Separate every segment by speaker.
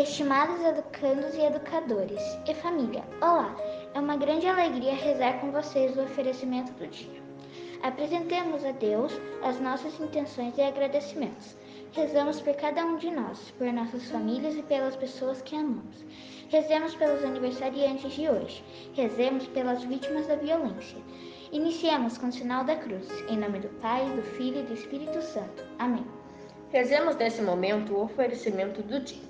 Speaker 1: Estimados educandos e educadores e família, olá! É uma grande alegria rezar com vocês o oferecimento do dia. Apresentemos a Deus as nossas intenções e agradecimentos. Rezamos por cada um de nós, por nossas famílias e pelas pessoas que amamos. Rezemos pelos aniversariantes de hoje. Rezemos pelas vítimas da violência. Iniciemos com o sinal da cruz. Em nome do Pai, do Filho e do Espírito Santo. Amém.
Speaker 2: Rezemos nesse momento o oferecimento do dia.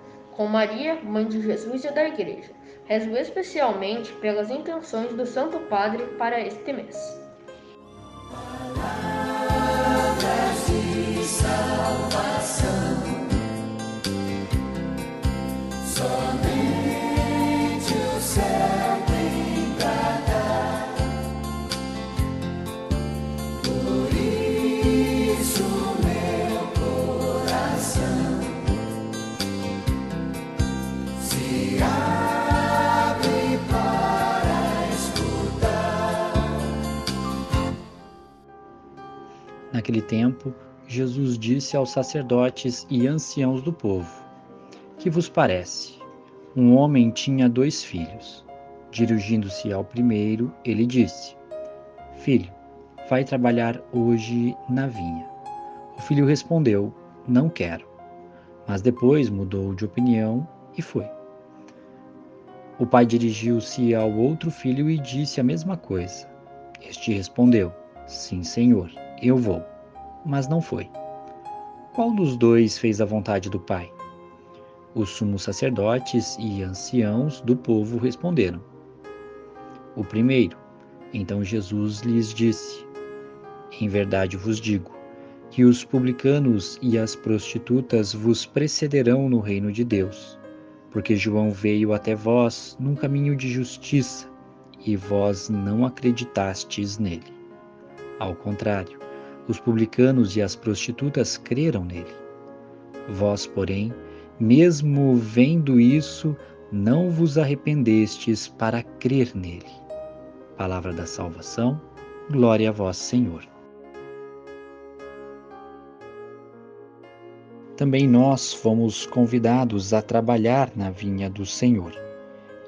Speaker 2: com Maria, mãe de Jesus e da Igreja. Rezo especialmente pelas intenções do Santo Padre para este mês.
Speaker 3: Naquele tempo, Jesus disse aos sacerdotes e anciãos do povo: Que vos parece? Um homem tinha dois filhos. Dirigindo-se ao primeiro, ele disse: Filho, vai trabalhar hoje na vinha. O filho respondeu: Não quero. Mas depois mudou de opinião e foi. O pai dirigiu-se ao outro filho e disse a mesma coisa. Este respondeu: Sim, senhor eu vou. Mas não foi. Qual dos dois fez a vontade do Pai? Os sumos sacerdotes e anciãos do povo responderam: O primeiro. Então Jesus lhes disse: Em verdade vos digo que os publicanos e as prostitutas vos precederão no reino de Deus, porque João veio até vós num caminho de justiça e vós não acreditastes nele. Ao contrário, os publicanos e as prostitutas creram nele. Vós, porém, mesmo vendo isso, não vos arrependestes para crer nele. Palavra da salvação, glória a vós, Senhor. Também nós fomos convidados a trabalhar na vinha do Senhor.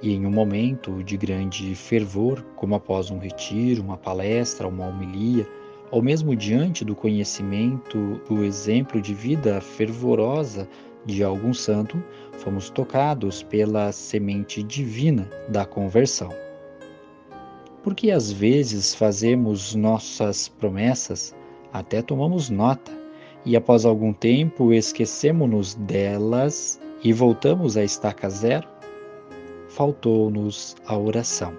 Speaker 3: E em um momento de grande fervor, como após um retiro, uma palestra, uma homilia, ou mesmo diante do conhecimento do exemplo de vida fervorosa de algum santo, fomos tocados pela semente divina da conversão. Porque às vezes fazemos nossas promessas, até tomamos nota, e após algum tempo esquecemos-nos delas e voltamos à estaca zero? Faltou-nos a oração.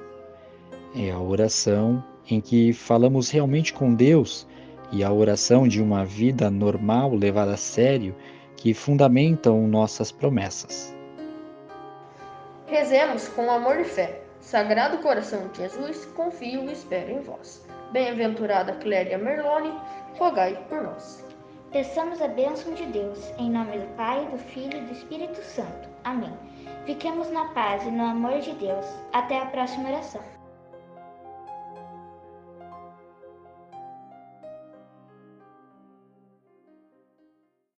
Speaker 3: É a oração em que falamos realmente com Deus e a oração de uma vida normal levada a sério que fundamentam nossas promessas.
Speaker 2: Rezemos com amor e fé. Sagrado coração de Jesus, confio e espero em vós. Bem-aventurada Cléria Merlone, rogai por nós.
Speaker 1: Peçamos a bênção de Deus, em nome do Pai, do Filho e do Espírito Santo. Amém. Fiquemos na paz e no amor de Deus. Até a próxima oração.